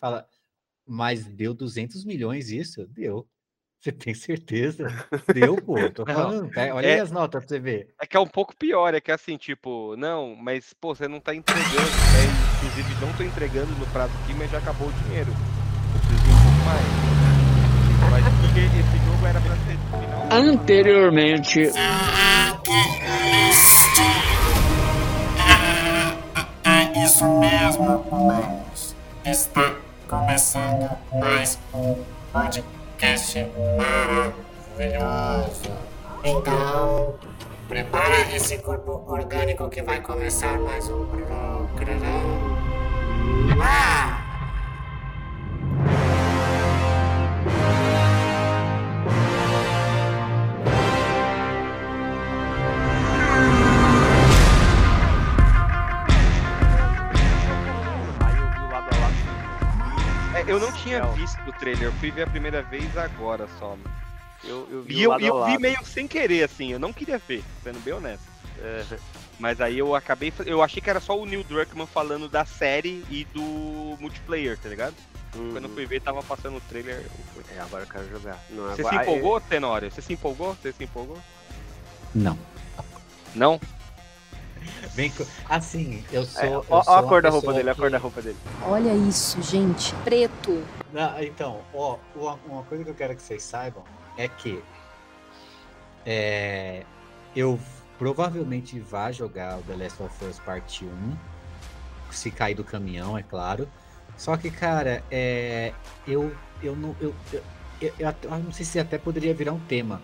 fala, mas deu 200 milhões isso? Deu. Você tem certeza? Deu, pô. Tô falando. Não, olha é, aí as notas pra você ver. É que é um pouco pior, é que assim, tipo, não, mas, pô, você não tá entregando. É, inclusive, não tô entregando no prazo aqui, mas já acabou o dinheiro. Eu preciso de um pouco mais. Mas porque esse jogo era pra ser final. Anteriormente. É isso mesmo, humanos. Está começando mais um podcast maravilhoso. Então, prepara esse corpo orgânico que vai começar mais um programa. Ah! Eu não tinha visto o trailer, eu fui ver a primeira vez agora só. Eu, eu vi, e eu, eu vi meio sem querer, assim, eu não queria ver, sendo bem honesto. É, mas aí eu acabei. Eu achei que era só o Neil Druckmann falando da série e do multiplayer, tá ligado? Uhum. Quando eu fui ver, tava passando o trailer. É, agora eu quero jogar. Não, Você se empolgou, é... Tenório? Você se empolgou? Você se empolgou? Não. Não? Bem, assim, eu sou. É, eu ó, sou a cor da roupa dele, que... a cor da roupa dele. Olha isso, gente, preto. Não, então, ó, uma coisa que eu quero que vocês saibam é que é, eu provavelmente vá jogar o The Last of Us Part 1, se cair do caminhão, é claro. Só que, cara, é, eu, eu não. Eu, eu, eu, eu, não sei se até poderia virar um tema,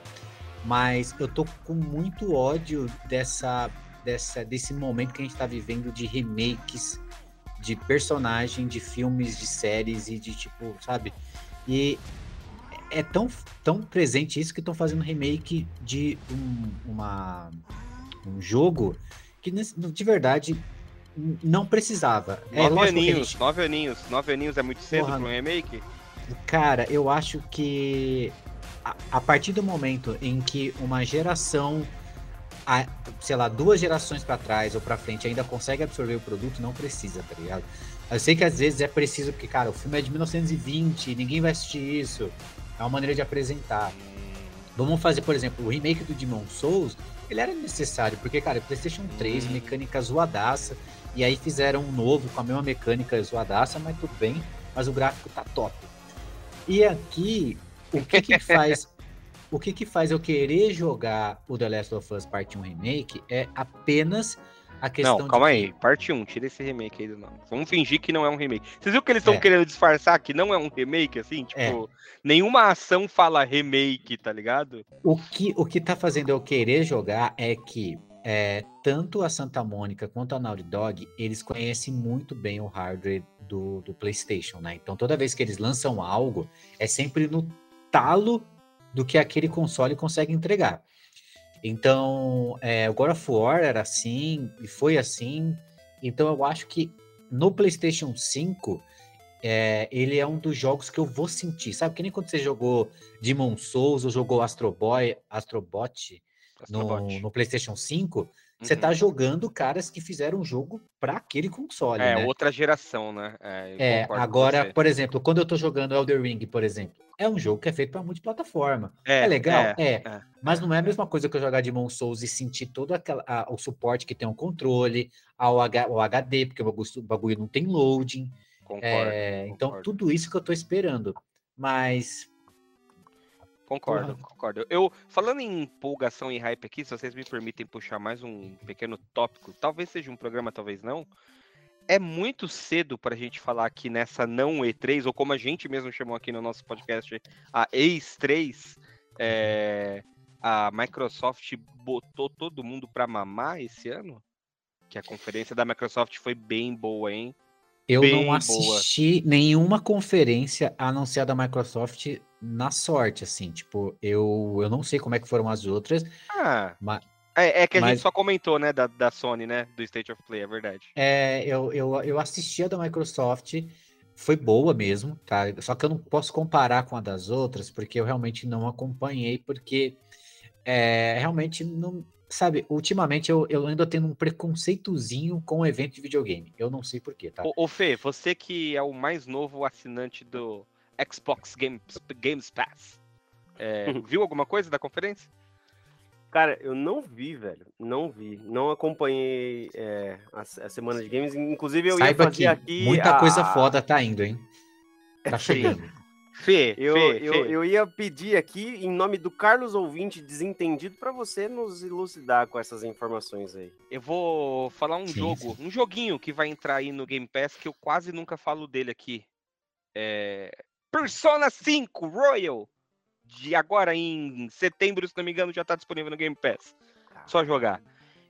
mas eu tô com muito ódio dessa dessa, desse momento que a gente está vivendo de remakes de personagem, de filmes, de séries e de tipo, sabe? E é tão, tão presente isso que estão fazendo remake de um, uma, um jogo que de verdade não precisava. É nove aninhos, gente... nove aninhos, nove aninhos é muito cedo para um remake? Cara, eu acho que a, a partir do momento em que uma geração a, sei lá, duas gerações para trás ou para frente ainda consegue absorver o produto, não precisa, tá ligado? Eu sei que às vezes é preciso, porque, cara, o filme é de 1920, ninguém vai assistir isso. É uma maneira de apresentar. Vamos fazer, por exemplo, o remake do Demon Souls, ele era necessário, porque, cara, PlayStation 3, uhum. mecânica zoadaça, e aí fizeram um novo com a mesma mecânica zoadaça, mas tudo bem, mas o gráfico tá top. E aqui, o que que faz o que que faz eu querer jogar o The Last of Us Part 1 Remake é apenas a questão Não, calma aí, parte 1, tira esse remake aí do nome. Vamos fingir que não é um remake. Vocês viram que eles estão é. querendo disfarçar que não é um remake, assim? Tipo, é. nenhuma ação fala remake, tá ligado? O que, o que tá fazendo eu querer jogar é que é, tanto a Santa Mônica quanto a Naughty Dog, eles conhecem muito bem o hardware do, do PlayStation, né? Então toda vez que eles lançam algo, é sempre no talo do que aquele console consegue entregar. Então, é, o God of War era assim, e foi assim. Então, eu acho que no PlayStation 5, é, ele é um dos jogos que eu vou sentir. Sabe que nem quando você jogou Demon Souls ou jogou Astro Boy, Astrobot, Astrobot. No, no PlayStation 5? Você está uhum. jogando caras que fizeram um jogo para aquele console. É, né? outra geração, né? É, é agora, por exemplo, quando eu estou jogando Elder Ring, por exemplo, é um jogo que é feito para multiplataforma. É, é legal? É, é, é, Mas não é a mesma coisa que eu jogar Demon Souls e sentir todo aquela, a, o suporte que tem um controle, ao H, o HD, porque o bagulho não tem loading. Concordo, é, então, concordo. tudo isso que eu estou esperando. Mas Concordo, uhum. concordo. Eu, falando em empolgação e hype aqui, se vocês me permitem puxar mais um pequeno tópico, talvez seja um programa, talvez não. É muito cedo para a gente falar aqui nessa não E3, ou como a gente mesmo chamou aqui no nosso podcast, a EIS3. É, a Microsoft botou todo mundo para mamar esse ano? Que a conferência da Microsoft foi bem boa, hein? Eu bem não assisti boa. nenhuma conferência a não ser a da Microsoft na sorte, assim, tipo, eu, eu não sei como é que foram as outras. Ah, mas, é, é que a mas, gente só comentou, né, da, da Sony, né, do State of Play, é verdade. É, eu, eu, eu assisti a da Microsoft, foi boa mesmo, tá? Só que eu não posso comparar com a das outras, porque eu realmente não acompanhei, porque é, realmente não. Sabe, ultimamente eu, eu ando tendo um preconceitozinho com o evento de videogame. Eu não sei porquê, tá? Ô, ô, Fê, você que é o mais novo assinante do Xbox Games, Games Pass, é, viu alguma coisa da conferência? Cara, eu não vi, velho. Não vi. Não acompanhei é, a, a semana de games. Inclusive, eu Saiba ia fazer que aqui. muita a- coisa foda tá indo, hein? Tá chegando. Fê, Eu, Fê, eu, Fê, eu ia pedir aqui, em nome do Carlos Ouvinte Desentendido, pra você nos elucidar com essas informações aí. eu vou falar um Sim, jogo, um joguinho que vai entrar aí no Game Pass que eu quase nunca falo dele aqui. É... Persona 5 Royal. De agora em setembro, se não me engano, já tá disponível no Game Pass. Só jogar.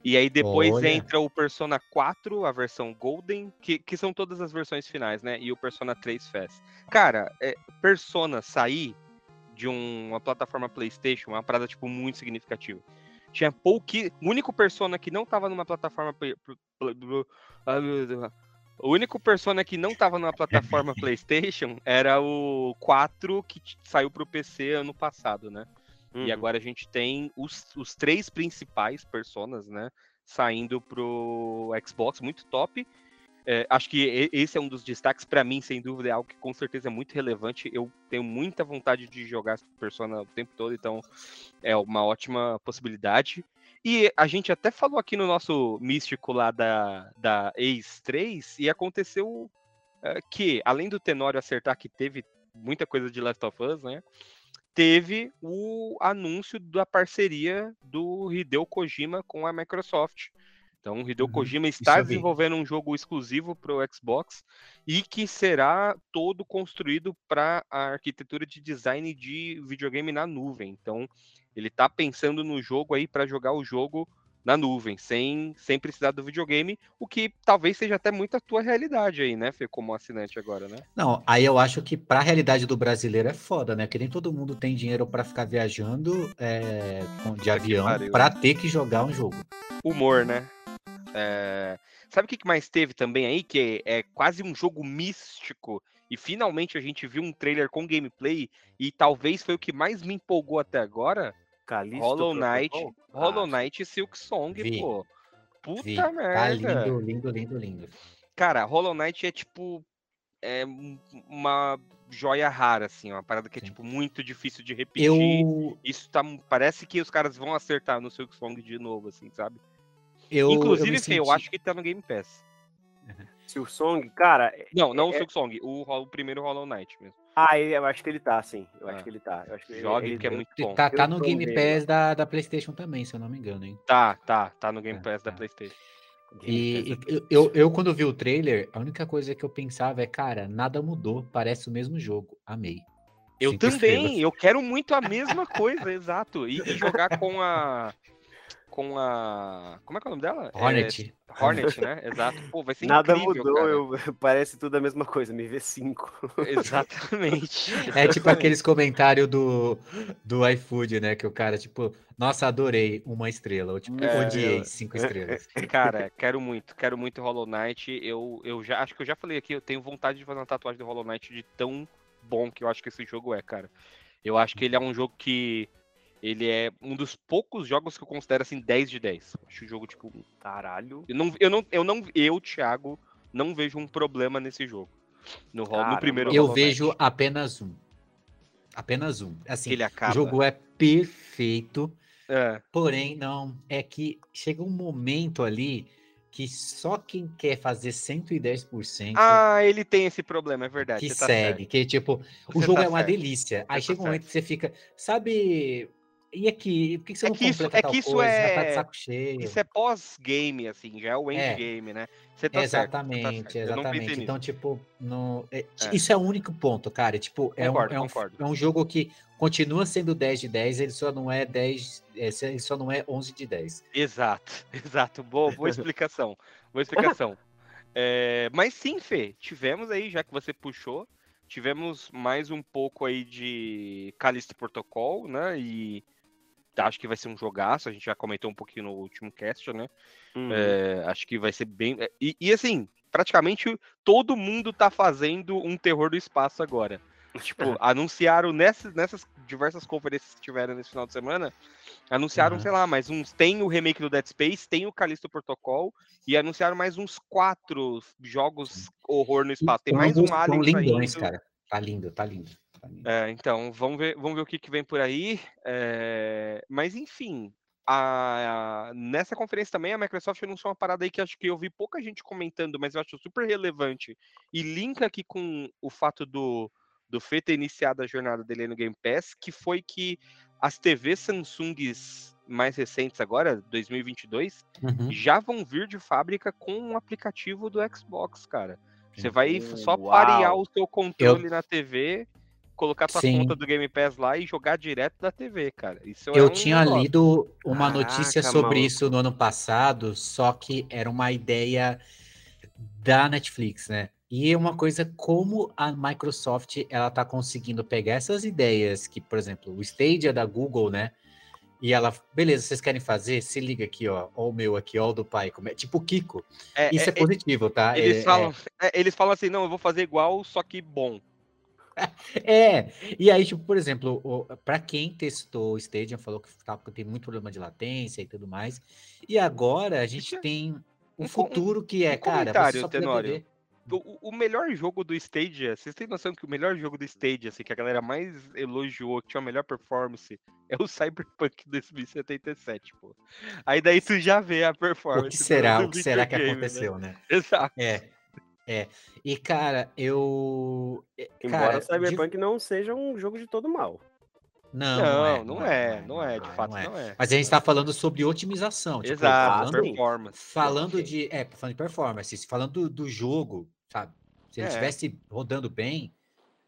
E aí depois Olha. entra o Persona 4, a versão Golden, que, que são todas as versões finais, né? E o Persona 3 Fest. Cara, é, Persona sair de um- uma plataforma PlayStation é uma parada, tipo, muito significativa. Tinha pouqui... O único Persona que não tava numa plataforma... O único Persona que não tava numa plataforma PlayStation era o 4 que saiu pro PC ano passado, né? E Uhum. agora a gente tem os, os três principais personas, né? Saindo pro Xbox, muito top. É, acho que e- esse é um dos destaques para mim, sem dúvida, é algo que com certeza é muito relevante. Eu tenho muita vontade de jogar Persona o tempo todo, então é uma ótima possibilidade. E a gente até falou aqui no nosso místico lá da, da Ace 3, e aconteceu é, que, além do Tenório acertar que teve muita coisa de Last of Us, né? teve o anúncio da parceria do Hideo Kojima com a Microsoft. Então, o Hideo Uhum, Kojima está desenvolvendo um jogo exclusivo para o Xbox e que será todo construído para a arquitetura de design de videogame na nuvem. Então, ele está pensando no jogo aí para jogar o jogo na nuvem, sem, sem precisar do videogame, o que talvez seja até muito a tua realidade aí, né, Fê, como assinante agora, né? Não, aí eu acho que pra realidade do brasileiro é foda, né? Que nem todo mundo tem dinheiro pra ficar viajando é, de avião pariu. pra ter que jogar um jogo. humor, né? É, Sabe o que mais teve também aí? Que é quase um jogo místico. E finalmente a gente viu um trailer com gameplay. E talvez foi o que mais me empolgou até agora. Calixto Hollow Knight. Protocol? Hollow Ah, Knight e Silk Song, Vi. pô. Puta Vi, tá merda. lindo, lindo, lindo, lindo. Cara, Hollow Knight é tipo. É um- uma joia rara, assim. Uma parada que é Sim. tipo muito difícil de repetir. Eu, Isso tá. Parece que os caras vão acertar no Silk Song de novo, assim, sabe? eu, Inclusive, eu, me Fê, eu senti- acho que tá no Game Pass. Silk Song, cara. é- Não, não o é- Silk Song, o, o primeiro Hollow Knight mesmo. Ah, eu acho que ele tá, sim. Eu Ah. acho que ele tá. Eu acho que Jogue, ele, que é muito bom. Tá, tá no Game. Pass da, da PlayStation também, se eu não me engano, hein? Tá, tá, tá no Game É, Pass da tá. PlayStation. E, e eu, eu, eu, quando vi o trailer, a única coisa que eu pensava é, cara, nada mudou, parece o mesmo jogo. Amei. Eu Cinco também, estrelas. eu quero muito a mesma coisa, exato. E, e jogar com a. Com a. Como é que é o nome dela? É, Hornet. Hornet, né? Exato. Pô, vai ser Nada incrível, mudou, eu, parece tudo a mesma coisa, me vê 5. Exatamente. É tipo aqueles comentários do, do iFood, né? Que o cara, tipo, nossa, adorei uma estrela. Ou tipo, É, odiei eu- cinco estrelas. Cara, quero muito, quero muito Hollow Knight. Eu, eu já acho que eu já falei aqui, eu tenho vontade de fazer uma tatuagem do Hollow Knight de tão bom que eu acho que esse jogo é, cara. Eu acho que ele é um jogo que ele é um dos poucos jogos que eu considero assim 10 de 10. Eu Acho o jogo tipo, Caralho. eu não eu não eu não eu, Thiago, não vejo um problema nesse jogo. No, Hol- no primeiro Eu vejo Knight. apenas um. Apenas um. Assim, ele o acaba. jogo é perfeito. É, Porém, não, é que chega um momento ali que só quem quer fazer 110% Ah, ele tem esse problema, é verdade. que você tá segue, certo. que tipo, o Você jogo tá é uma certo. delícia. Aí tá chega um momento que você fica, sabe, e aqui, por que que você É não que isso- é tal que isso coisa? Tá é- cheio. Isso é pós-game, assim, já é o É. endgame, né? Você tá certo, você tá exatamente, certo. Não pensei exatamente. Então, tipo, no, é- É. isso é o único ponto, cara. Tipo, é, um, Concordo, é, um, concordo. é um jogo que continua sendo 10 de 10, ele só não é 10, é, ele só não é 11 de 10. Exato, exato. Boa, boa explicação. Boa explicação. É, mas sim, Fê, tivemos aí, já que você puxou, tivemos mais um pouco aí de Callisto Protocol, né? E acho que vai ser um jogaço, a gente já comentou um pouquinho no último cast, né? Uhum. É, acho que vai ser bem. E, e, assim, praticamente todo mundo tá fazendo um terror do espaço agora. Tipo, anunciaram nessas, nessas diversas conferências que tiveram nesse final de semana, anunciaram, Aham. sei lá, mais uns. Tem o remake do Dead Space, tem o Callisto Protocol, e anunciaram mais uns quatro jogos horror no espaço. Tem mais um Alien São lindões, saindo. cara. Tá lindo, tá lindo. tá lindo. É, então, vamos ver, vamos ver o que, que vem por aí. É, mas, enfim, a- a- nessa conferência também a Microsoft anunciou uma parada aí que acho que eu vi pouca gente comentando, mas eu acho super relevante. E linka aqui com o fato do, do Fê ter iniciado a jornada dele aí no Game Pass, que foi que as TVs Samsungs mais recentes agora, 2022, Uhum. já vão vir de fábrica com um aplicativo do Xbox, cara. Você vai Hum, só uau. parear o seu controle na TV, colocar sua Sim. conta do Game Pass lá e jogar direto da TV, cara. Isso é Eu um tinha negócio. lido uma notícia Caraca, sobre maluco. isso no ano passado, só que era uma ideia da Netflix, né? E é uma coisa como a Microsoft ela tá conseguindo pegar essas ideias que, por exemplo, o Stadia da Google, né? E ela, beleza, vocês querem fazer? Se liga aqui, ó, ó o meu aqui, ó o do pai, como é, tipo o Kiko. É, Isso é, é, positivo, tá? eles, É- falam, é, eles falam assim, não, eu vou fazer igual, só que bom. É, e aí, tipo, por exemplo, para quem testou o Stadia, falou que tá, tem muito problema de latência e tudo mais. E agora a gente tem o um um- futuro que é, um cara, você só Tenório. O, o melhor jogo do Stadia, vocês têm noção que o melhor jogo do Stadia, assim, que a galera mais elogiou, que tinha a melhor performance, é o Cyberpunk 2077, pô. Aí daí tu já vê a performance. O que será? O que será que né? aconteceu, né? Exato. É, é. E, cara, eu. é, Embora Cara, de- Cyberpunk não seja um jogo de todo mal. Não, Não, não é, não é, de não fato não é. não é. Mas a gente tá falando sobre otimização. Tipo, Exato, falando, performance. falando de. É, falando de performance, falando do, do jogo, sabe? Se ele É. estivesse rodando bem,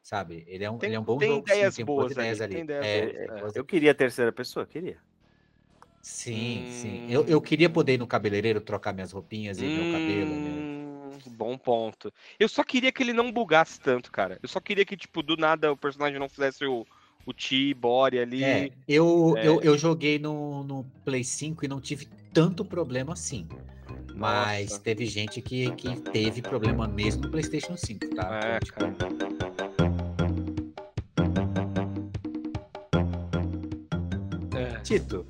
sabe? Ele é um, Tem- ele é um bom tem jogo. sim, ideias tem boas ideias ali, ali. tem ideias É, boas, é, é. boas- Eu queria a terceira pessoa, queria. Sim, sim. Eu, eu queria poder ir no cabeleireiro trocar minhas roupinhas e meu cabelo. né? Hum, Bom ponto. Eu só queria que ele não bugasse tanto, cara. Eu só queria que, tipo, do nada o personagem não fizesse o, o Ti, Bore ali. É, eu, É. Eu, eu joguei no, no Play 5 e não tive tanto problema assim. Mas Nossa. teve gente que, que teve problema mesmo no PlayStation 5, tá? É, tipo, cara. É. Tito,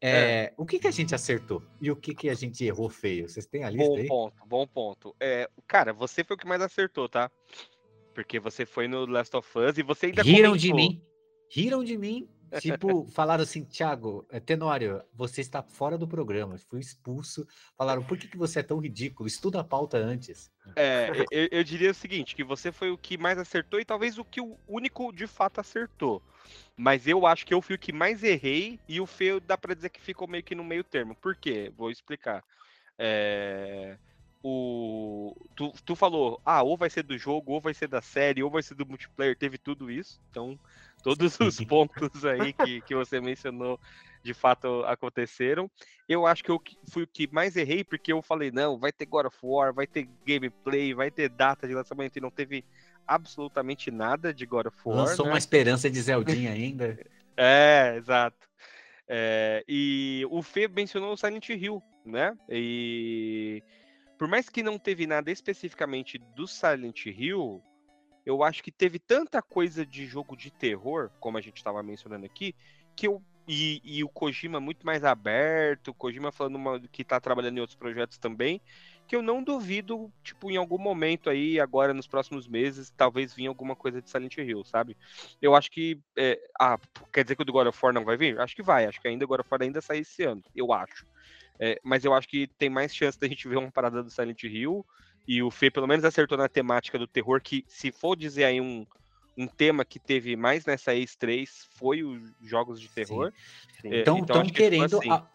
é, o que, que a gente acertou e o que, que a gente errou feio? Vocês têm a lista Bom aí? ponto, bom ponto. É, cara, você foi o que mais acertou, tá? Porque você foi no Last of Us e você ainda Riram de comentou. mim. Riram de mim. Tipo, falaram assim, Thiago, é, Tenório, você está fora do programa. Fui expulso. Falaram, por que, que você é tão ridículo? Estuda a pauta antes. É, eu, eu diria o seguinte, que você foi o que mais acertou e talvez o que o único de fato acertou. Mas eu acho que eu fui o que mais errei e o Fê dá pra dizer que ficou meio que no meio termo. Por quê? Vou explicar. É, o, tu, tu falou, ah, ou vai ser do jogo, ou vai ser da série, ou vai ser do multiplayer, teve tudo isso. Então, todos os pontos aí que, que você mencionou de fato aconteceram. Eu acho que eu fui o que mais errei, porque eu falei, não, vai ter God of War, vai ter gameplay, vai ter data de lançamento, e não teve absolutamente nada de God of War. Lançou né? uma esperança de Zeldinha ainda. É, exato. É, e o Fê mencionou o Silent Hill, né? E por mais que não teve nada especificamente do Silent Hill, eu acho que teve tanta coisa de jogo de terror, como a gente estava mencionando aqui, que eu. E, e o Kojima muito mais aberto, o Kojima falando uma- que tá trabalhando em outros projetos também, que eu não duvido, tipo, em algum momento aí, agora nos próximos meses, talvez vinha alguma coisa de Silent Hill, sabe? Eu acho que. é, ah, quer dizer que o do God of War não vai vir? Acho que vai, acho que ainda o God of War ainda sai esse ano, eu acho. É, mas eu acho que tem mais chance da gente ver uma parada do Silent Hill. E o Fê pelo menos acertou na temática do terror, que se for dizer aí um, um tema que teve mais nessa E3 foi os jogos de terror. Sim. É, Então, estão que ficou querendo. assim. a-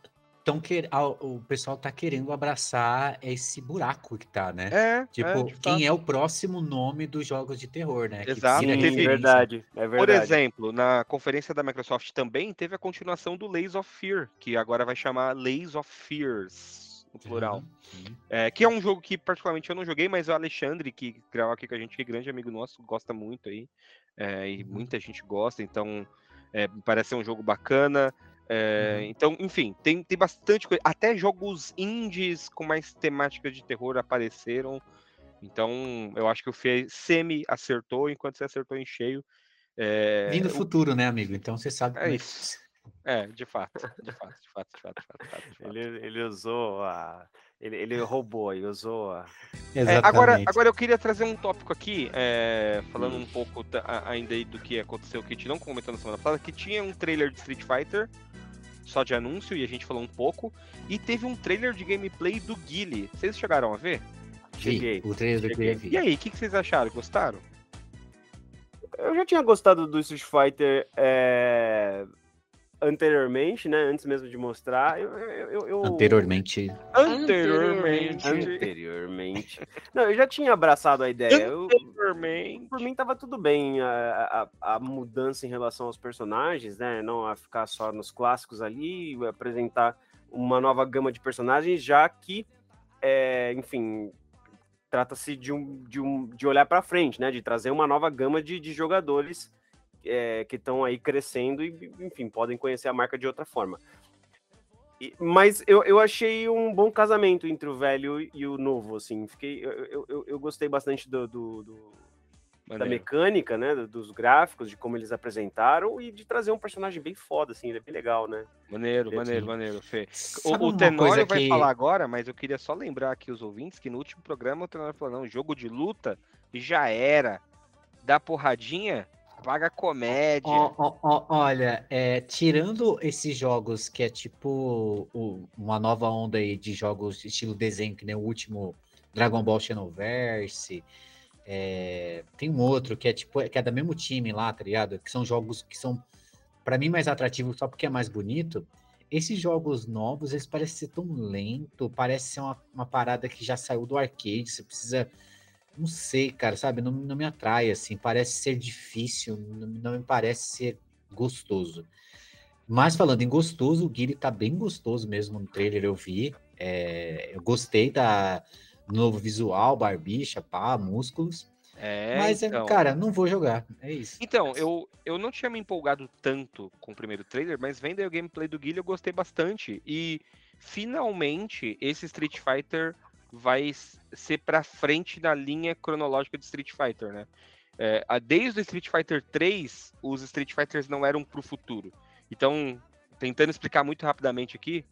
tão quer, a- o pessoal tá querendo abraçar esse buraco que tá, né? É, Tipo, de quem é o próximo nome dos jogos de terror, né? Que Exato, Sim, teve- referência. verdade. É verdade. Por exemplo, na conferência da Microsoft também teve a continuação do Lays of Fear, que agora vai chamar Lays of Fears, no plural. Uhum. É, que é um jogo que particularmente eu não joguei, mas o Alexandre, que grava aqui com a gente, que é grande amigo nosso, gosta muito aí. é, e Uhum. muita gente gosta, então é, parece ser um jogo bacana. é, Uhum. Então, enfim, tem, tem bastante coisa. Até jogos indies com mais temática de terror apareceram. Então, eu acho que o Fê semi acertou, enquanto você acertou em cheio. É, Vindo do o- futuro, né, amigo? Então você sabe É é isso. É, de fato, de fato, de fato, de fato, de fato, de fato, de fato. Ele, ele usou a. Ele, ele roubou e usou a. É, agora, agora eu queria trazer um tópico aqui, é, falando um pouco ainda aí do que aconteceu, que a gente não comentou na semana passada, que tinha um trailer de Street Fighter, só de anúncio, e a gente falou um pouco, e teve um trailer de gameplay do Guile. Vocês chegaram a ver? Vi, cheguei, o trailer do ver. E aí, o que, que vocês acharam? Gostaram? Eu já tinha gostado do Street Fighter é, anteriormente, né? Antes mesmo de mostrar. Eu, eu, eu- Anteriormente. Anteriormente. Anteriormente. Não, eu já tinha abraçado a ideia. Eu, por mim tava tudo bem a, a, a mudança em relação aos personagens, né? Não a ficar só nos clássicos ali, apresentar uma nova gama de personagens, já que, é, enfim, trata-se de, um, de, um, de olhar para frente, né? De trazer uma nova gama de, de jogadores é, que estão aí crescendo e, enfim, podem conhecer a marca de outra forma. E- mas eu, eu achei um bom casamento entre o velho e o novo, assim. Fiquei, eu, eu, eu- gostei bastante do, do- do- da mecânica, né? do- Dos gráficos, de como eles apresentaram e de trazer um personagem bem foda, assim. Ele é bem legal, né? Maneiro, Sim. maneiro, maneiro, Fê. Sabe O, o Tenório vai que- falar agora, mas eu queria só lembrar aqui os ouvintes que no último programa o Tenório falou, não, jogo de luta já era. Dá porradinha, paga comédia. Olha, é, tirando esses jogos que é tipo o- uma nova onda aí de jogos estilo desenho, que nem o último Dragon Ball Xenoverse, é, tem um outro que é tipo que é do mesmo time lá, tá ligado? Que são jogos que são pra mim mais atrativos só porque é mais bonito. Esses jogos novos, eles parecem ser tão lento, parece ser uma, uma parada que já saiu do arcade, você precisa não sei, cara, sabe? Não, não me atrai, assim. Parece ser difícil, não, não me parece ser gostoso. Mas falando em gostoso, o Guile tá bem gostoso mesmo no trailer, eu vi. É, eu gostei da do novo visual, barbicha, pá, músculos. É, mas, é, então. cara, não vou jogar. É isso. Então, eu, eu não tinha me empolgado tanto com o primeiro trailer, mas vendo aí o gameplay do Guilherme eu gostei bastante. E finalmente esse Street Fighter vai ser pra frente na linha cronológica de Street Fighter, né? É, desde o Street Fighter 3, os Street Fighters não eram pro futuro. Então, tentando explicar muito rapidamente aqui,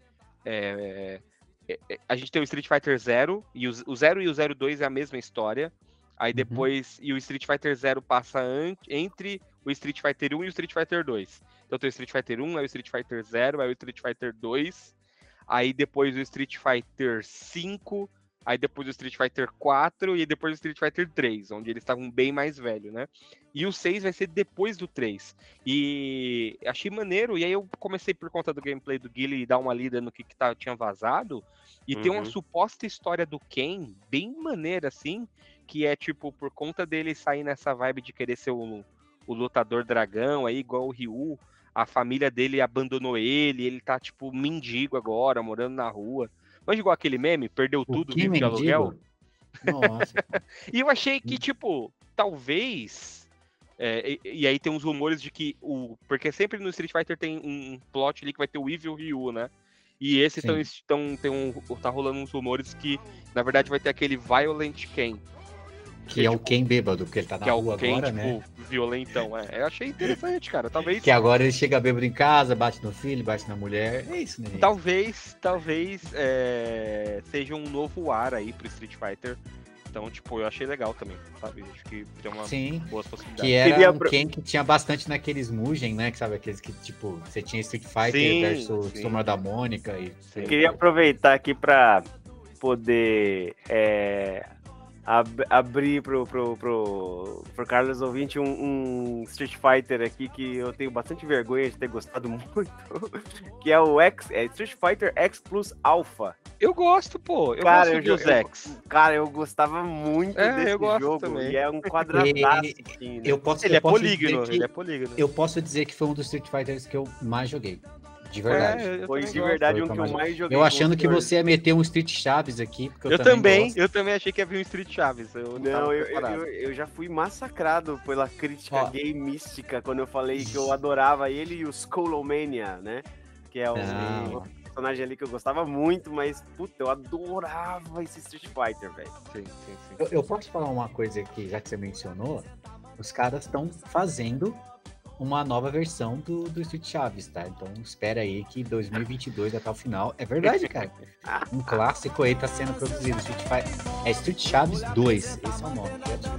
é, é, é, a gente tem o Street Fighter 0, e o, o 0 e o 02 é a mesma história. Aí Uhum. depois, e o Street Fighter 0 passa entre o Street Fighter 1 e o Street Fighter 2. Então tem o Street Fighter 1, aí o Street Fighter 0, aí o Street Fighter 2, aí depois o Street Fighter 5, aí depois o Street Fighter 4 e depois o Street Fighter 3, onde eles estavam bem mais velhos, né? E o 6 vai ser depois do 3. E achei maneiro, e aí eu comecei por conta do gameplay do Guile dar uma lida no que, que tá, tinha vazado, e tem uma Uhum. suposta história do Ken, bem maneira assim, que é tipo, por conta dele sair nessa vibe de querer ser o, o lutador dragão, aí igual o Ryu, a família dele abandonou ele, ele tá tipo mendigo agora, morando na rua. Mas igual aquele meme, perdeu O tudo, vive de aluguel. Nossa. E eu achei que, tipo, talvez. é, e, e aí tem uns rumores de que o. Porque sempre no Street Fighter tem um plot ali que vai ter o Evil Ryu, né? E esse Sim. estão. Tem um, tá rolando uns rumores que, na verdade, vai ter aquele Violent Ken. Que é o Ken bêbado, porque ele tá na que é o rua Ken, agora, tipo, né? violentão. É. Eu achei interessante, cara. Talvez. Que agora ele chega bêbado em casa, bate no filho, bate na mulher. É isso, né? Talvez, talvez é, seja um novo ar aí pro Street Fighter. Então, tipo, eu achei legal também, sabe? Acho que tem uma Sim. boas possibilidades. Que era Queria um Ken que tinha bastante naqueles Mugen, né? Que sabe, aqueles que, tipo, você tinha Street Fighter Sim, versus sim. Turma da Mônica e. Queria aproveitar aqui para poder é, ab- abrir pro, pro, pro, pro Carlos ouvinte um, um Street Fighter aqui que eu tenho bastante vergonha de ter gostado muito, que é o X, é Street Fighter X Plus Alpha. Eu gosto, pô. Eu Cara, gosto eu dos X. Cara, eu gostava muito É, desse eu gosto jogo também. e é um quadradaço. Assim, né? Eu posso, Ele eu é posso polígono, dizer que, ele é polígono. Eu posso dizer que foi um dos Street Fighters que eu mais joguei. De verdade. É, eu Foi de verdade um que eu mais joguei. Eu achando que você ia meter um Street Chaves aqui, porque eu, Eu também, gosto. eu também achei que havia um Street Chaves. Eu não, Não, eu, eu, eu, já fui massacrado pela crítica Ó. gay mística quando eu falei que eu adorava ele e o Skullomania, né? Que é o. Não. personagem ali que eu gostava muito, mas, puta, eu adorava esse Street Fighter, velho. Sim, sim, sim. Eu, eu posso falar uma coisa aqui, já que você mencionou? Os caras estão fazendo uma nova versão do, do Street Chaves, tá? Então espera aí que 2022 até o final. É verdade, cara. Um clássico aí tá sendo produzido. Street Fighter. É Street Chaves 2. Esse é o nome. criativo.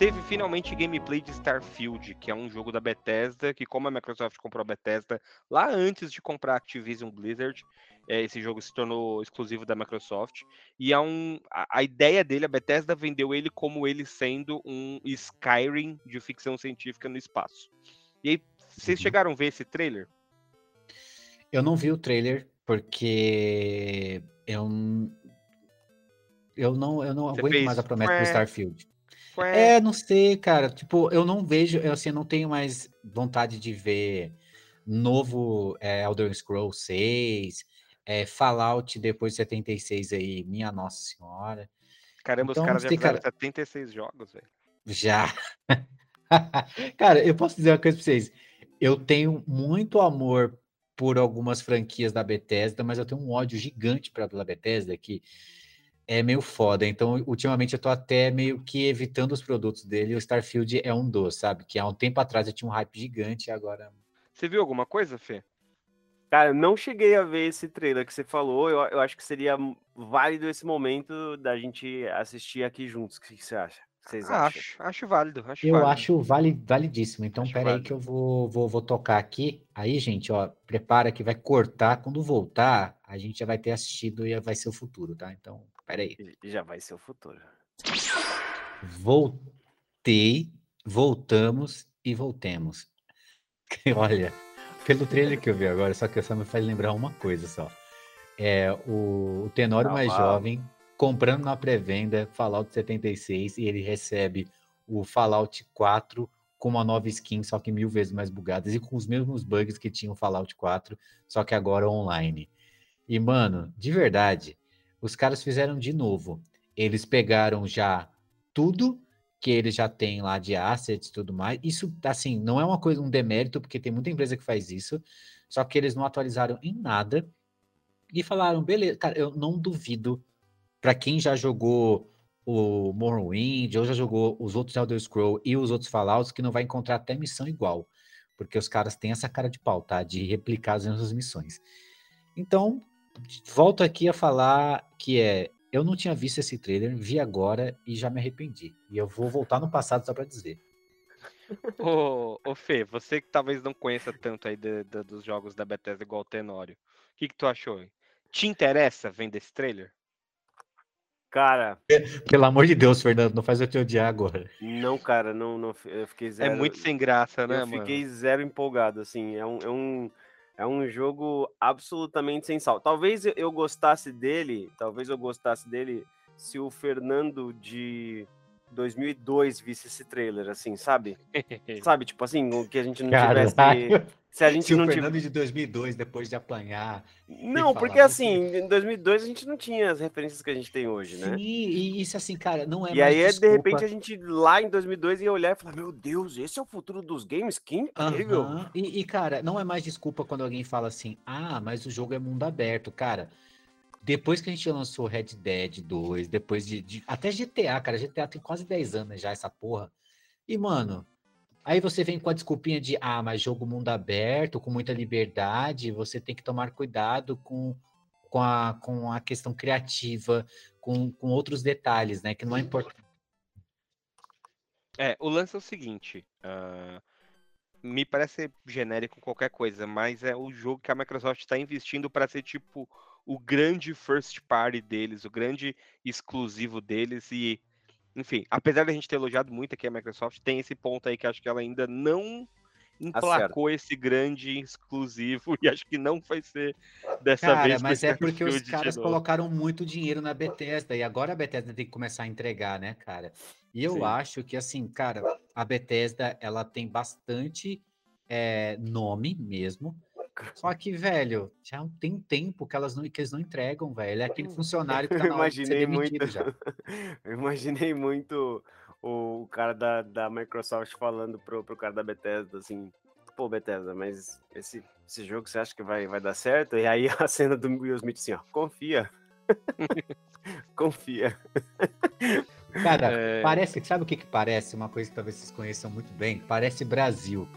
Teve finalmente gameplay de Starfield, que é um jogo da Bethesda, que como a Microsoft comprou a Bethesda lá antes de comprar a Activision Blizzard, é, esse jogo se tornou exclusivo da Microsoft. E é um, a, a ideia dele, a Bethesda vendeu ele como ele sendo um Skyrim de ficção científica no espaço. E aí, vocês Uhum. chegaram a ver esse trailer? Eu não vi o trailer porque eu, n- eu não, eu não Você aguento fez mais a promessa do? Starfield. É, não sei, cara. Tipo, eu não vejo, eu assim, não tenho mais vontade de ver novo é, Elder Scrolls 6, é, Fallout depois de 76 aí, minha Nossa Senhora. caramba, então, os caras já fizeram cara. 76 jogos, velho. Já. Cara, eu posso dizer uma coisa pra vocês. Eu tenho muito amor por algumas franquias da Bethesda, mas eu tenho um ódio gigante pra- pela Bethesda que é meio foda. Então, ultimamente eu tô até meio que evitando os produtos dele. O Starfield é um dos, sabe? Que há um tempo atrás eu tinha um hype gigante e agora. Você viu alguma coisa, Fê? Cara, eu não cheguei a ver esse trailer que você falou. Eu, eu acho que seria válido esse momento da gente assistir aqui juntos. O que que você acha? Vocês Ah, acham? acho, acho válido, acho Eu válido. acho vali- validíssimo. Então, Acho pera aí válido. que eu vou, vou, vou tocar aqui. Aí, gente, ó, prepara que vai cortar. Quando voltar, a gente já vai ter assistido e vai ser o futuro, tá? Então, pera aí. E Já vai ser o futuro. Voltei, voltamos e voltemos. Olha, pelo trailer que eu vi agora, só que só me faz lembrar uma coisa só. É o, o Tenório Ah, mais uau. jovem comprando na pré-venda Fallout 76 e ele recebe o Fallout 4 com uma nova skin, só que mil vezes mais bugadas e com os mesmos bugs que tinha o Fallout 4, só que agora online. E, mano, de verdade, os caras fizeram de novo. Eles pegaram já tudo que eles já têm lá de assets e tudo mais. Isso, assim, não é uma coisa, um demérito, porque tem muita empresa que faz isso, só que eles não atualizaram em nada e falaram, beleza, cara, eu não duvido para quem já jogou o Morrowind, ou já jogou os outros Elder Scrolls e os outros Fallouts, que não vai encontrar até missão igual, porque os caras têm essa cara de pau, tá? De replicar as mesmas missões. Então, volto aqui a falar que é, eu não tinha visto esse trailer, vi agora e já me arrependi. E eu vou voltar no passado só para dizer. Ô, ô Fê, você que talvez não conheça tanto aí da- da- dos jogos da Bethesda igual o Tenório, o que, que tu achou? Te interessa vendo esse trailer? Cara, Pelo amor de Deus, Fernando, não faz eu te odiar agora. não, cara, não, não eu fiquei zero. é muito sem graça, né, eu mano? fiquei zero empolgado, assim. É um, é um, é um jogo absolutamente sem sal. Talvez eu- gostasse dele, talvez eu gostasse dele se o Fernando de 2002 visse esse trailer, assim, sabe? Sabe, tipo assim, o que a gente não tivesse. Se a gente Se o não Fernando tivesse. de 2002, depois de apanhar. Não, porque você- assim, em 2002 a gente não tinha as referências que a gente tem hoje, né? Sim, e isso assim, cara, não é E aí, é, de desculpa. repente, a gente lá em 2002 ia olhar e falar: Meu Deus, esse é o futuro dos games? Que incrível! E, e, cara, não é mais desculpa quando alguém fala assim, ah, mas o jogo é mundo aberto, cara. Depois que a gente lançou Red Dead 2, depois de, de- Até GTA, cara, GTA tem quase 10 anos já, essa porra. E, mano, aí você vem com a desculpinha de, ah, mas jogo mundo aberto, com muita liberdade, você tem que tomar cuidado com, com, a, com a questão criativa, com, com outros detalhes, né? Que não é importante. É, o lance é o seguinte. ah, me parece genérico qualquer coisa, mas é o jogo que a Microsoft está investindo para ser tipo o grande first party deles, o grande exclusivo deles e, enfim, apesar da gente ter elogiado muito aqui a Microsoft, tem esse ponto aí que acho que ela ainda não emplacou esse grande exclusivo e acho que não vai ser dessa Cara, vez. mas é porque os caras colocaram muito dinheiro na Bethesda e agora a Bethesda tem que começar a entregar, né, cara? E eu Sim. acho que, assim, cara, a Bethesda, ela tem bastante é, nome mesmo. Só que, velho, já tem tempo que, elas não, que eles não entregam, velho. É aquele funcionário que tá Eu na hora de ser imaginei muito. já. Eu imaginei muito o cara da, da Microsoft falando pro, pro cara da Bethesda, assim, pô, Bethesda, mas esse, esse jogo você acha que vai, vai dar certo? E aí a cena do Will Smith assim, ó, confia. confia. Cara, É. parece, sabe o que que parece? Uma coisa que talvez vocês conheçam muito bem. Parece Brasil.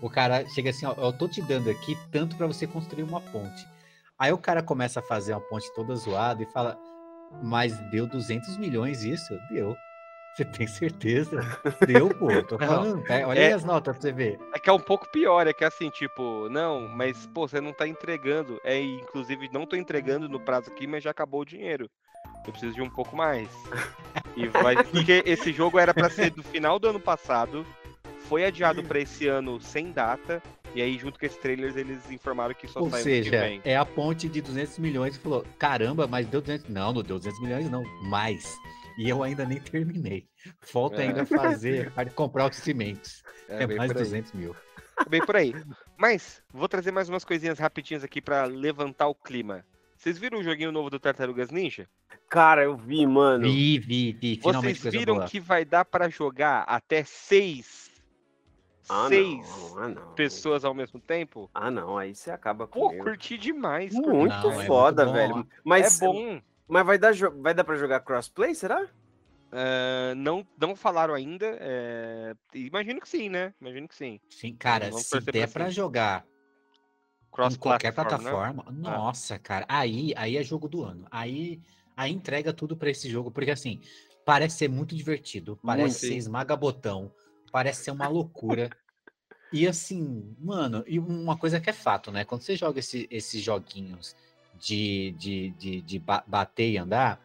O cara chega assim, ó, eu tô te dando aqui tanto pra você construir uma ponte. Aí o cara começa a fazer uma ponte toda zoada e fala, mas deu 200 milhões isso? Deu. Você tem certeza? Deu, pô. Tô Não, falando. Pega- Olha é- aí as notas pra você ver. É que é um pouco pior, é que assim, tipo, não, mas, pô, você não tá entregando. É, inclusive, não tô entregando no prazo aqui, mas já acabou o dinheiro. Eu preciso de um pouco mais. E vai. Porque esse jogo era pra ser do final do ano passado, foi adiado pra esse ano sem data, e aí, junto com esses trailers, eles informaram que só Ou sai ano que seja, vem. é a ponte de 200 milhões e falou: caramba, mas deu 200. Não, não deu 200 milhões, não. Mais. E eu ainda nem terminei. Falta É. ainda fazer, para comprar os cimentos. É, bem mais por aí. 200 mil. É bem por aí. Mas, vou trazer mais umas coisinhas rapidinhas aqui pra levantar o clima. Vocês viram o joguinho novo do Tartarugas Ninja? Cara, eu vi, mano. Vi, vi, vi. Finalmente Vocês viram que vai dar pra jogar até seis, Ah, seis não, ah, não. pessoas ao mesmo tempo? Ah, não, aí você acaba com Pô, curti demais. curti Muito Não, é foda, muito bom, velho. Mas, é bom. mas vai, dar, vai dar pra jogar crossplay, será? Ah, não, não falaram ainda. é, Imagino que sim, né? Imagino que sim. Sim, cara, Vamos se der pra jogar Cross em qualquer plataforma, né? plataforma, nossa, cara, aí, aí é jogo do ano. Aí, aí entrega tudo pra esse jogo, porque assim, parece ser muito divertido, parece Muito, ser hein? esmaga-botão, parece ser uma loucura. e assim, mano, e uma coisa que é fato, né? Quando você joga esse- esses joguinhos de, de, de, de ba- bater e andar,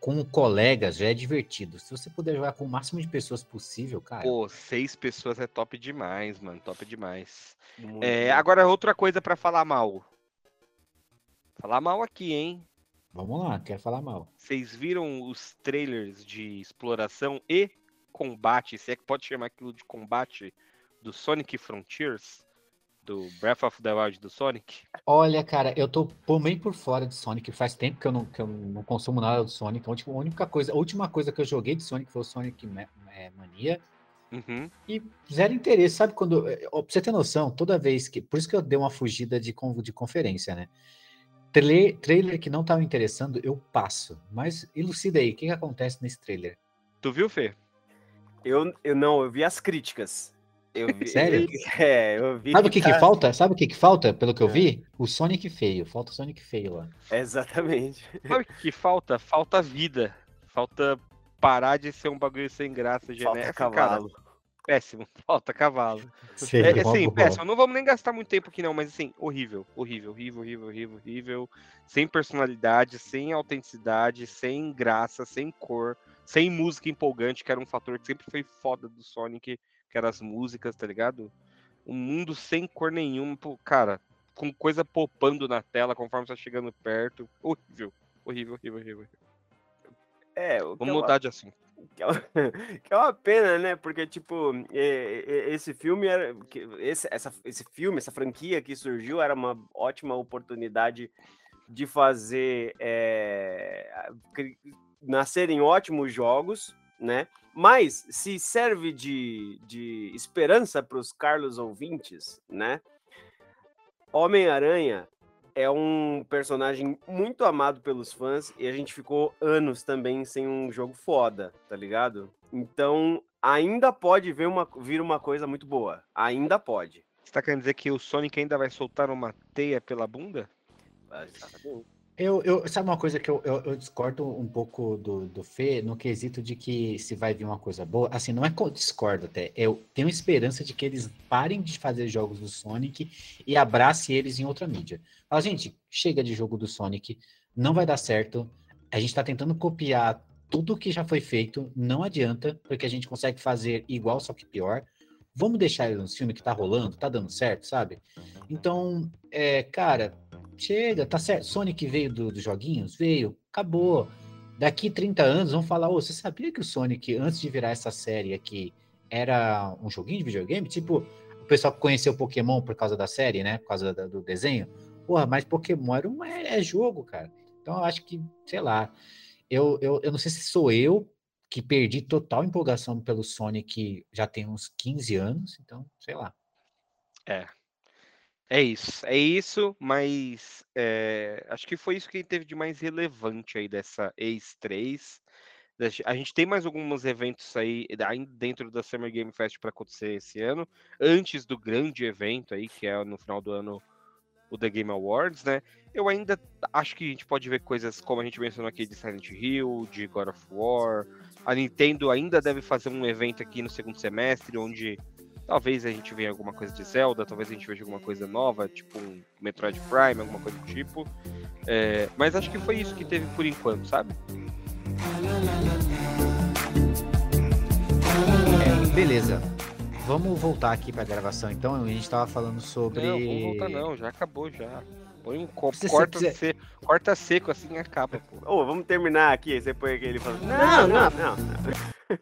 com colegas já é divertido. Se você puder jogar com o máximo de pessoas possível, cara. Pô, seis pessoas é top demais, mano. Top demais. É, agora, outra coisa pra falar mal. Falar mal aqui, hein? Vamos lá, quero falar mal. Vocês viram os trailers de exploração e combate, se é que pode chamar aquilo de combate, do Sonic Frontiers? Do Breath of the Wild do Sonic? Olha, cara, eu tô meio por fora de Sonic. Faz tempo que eu não, que eu não consumo nada do Sonic. A única coisa, a última coisa que eu joguei de Sonic foi o Sonic Ma- Mania. Uhum. E zero interesse, sabe quando. eh, Pra você ter noção, toda vez que. Por isso que eu dei uma fugida de, de conferência, né? Trailer, trailer que não tava me interessando, eu passo. Mas elucida aí, o que, que acontece nesse trailer? Tu viu, Fê? Eu, eu não, eu vi as críticas. Eu vi, Sério? É, eu vi. Sabe o que, que tá- falta? Sabe o que, que falta, pelo que eu É. vi? O Sonic feio. Falta o Sonic feio lá. Exatamente. Sabe o que que falta? Falta vida. Falta parar de ser um bagulho sem graça, Falta genérico. Cara, cavalo. péssimo. Falta cavalo. Sei, É, uma assim, boa. péssimo. Não vamos nem gastar muito tempo aqui, não, mas assim, horrível, horrível, horrível, horrível, horrível, horrível. Sem personalidade, sem autenticidade, sem graça, sem cor, sem música empolgante, que era um fator que sempre foi foda do Sonic, que eram as músicas, tá ligado? Um mundo sem cor nenhuma, pô, cara, com coisa popando na tela conforme você tá chegando perto. Horrível, horrível, horrível, horrível. É, o que Vamos é uma- mudar de assunto. Que é, uma, que é uma pena, né? Porque, tipo, é, é, esse filme era. Esse, essa, esse filme, essa franquia que surgiu era uma ótima oportunidade de fazer é, nascerem ótimos jogos, né? Mas se serve de, de esperança para os Carlos ouvintes, né? Homem-Aranha é um personagem muito amado pelos fãs e a gente ficou anos também sem um jogo foda, tá ligado? Então, ainda pode vir uma, vir uma coisa muito boa. Ainda pode. Você tá querendo dizer que o Sonic ainda vai soltar uma teia pela bunda? Exatamente. Eu, eu, sabe uma coisa que eu, eu, eu discordo um pouco do, do Fê no quesito de que se vai vir uma coisa boa. Assim, não é que eu discordo até. Eu tenho esperança de que eles parem de fazer jogos do Sonic e abrace eles em outra mídia. Fala, gente, chega de jogo do Sonic, não vai dar certo. A gente tá tentando copiar tudo que já foi feito, não adianta, porque a gente consegue fazer igual, só que pior. Vamos deixar ele nos filmes que tá rolando, tá dando certo, sabe? Então, é, cara, chega, tá certo. Sonic veio do- dos joguinhos? Veio, acabou. Daqui 30 anos vão falar: Ô, você sabia que o Sonic, antes de virar essa série aqui, era um joguinho de videogame? Tipo, o pessoal que conheceu Pokémon por causa da série, né? Por causa do desenho. Porra, mas Pokémon era um, é, é jogo, cara. Então eu acho que, sei lá, eu, eu, eu não sei se sou eu que perdi total empolgação pelo Sonic já tem uns 15 anos, então, sei lá. É. É isso, é isso, mas é, acho que foi isso que teve de mais relevante aí dessa Ace 3. A gente tem mais alguns eventos aí dentro da Summer Game Fest para acontecer esse ano, antes do grande evento aí, que é no final do ano o The Game Awards, né? Eu ainda acho que a gente pode ver coisas como a gente mencionou aqui de Silent Hill, de God of War. A Nintendo ainda deve fazer um evento aqui no segundo semestre, onde Talvez a gente veja alguma coisa de Zelda, talvez a gente veja alguma coisa nova, tipo um Metroid Prime, alguma coisa do tipo. É, mas acho que foi isso que teve por enquanto, sabe? É, beleza. Vamos voltar aqui para a gravação então. A gente estava falando sobre. Não, vamos voltar não, já acabou já. Põe um copo, corta, quiser... seco, corta seco assim e acaba, pô. Ô, vamos terminar aqui, você põe aquele falando. Não, não, não. não.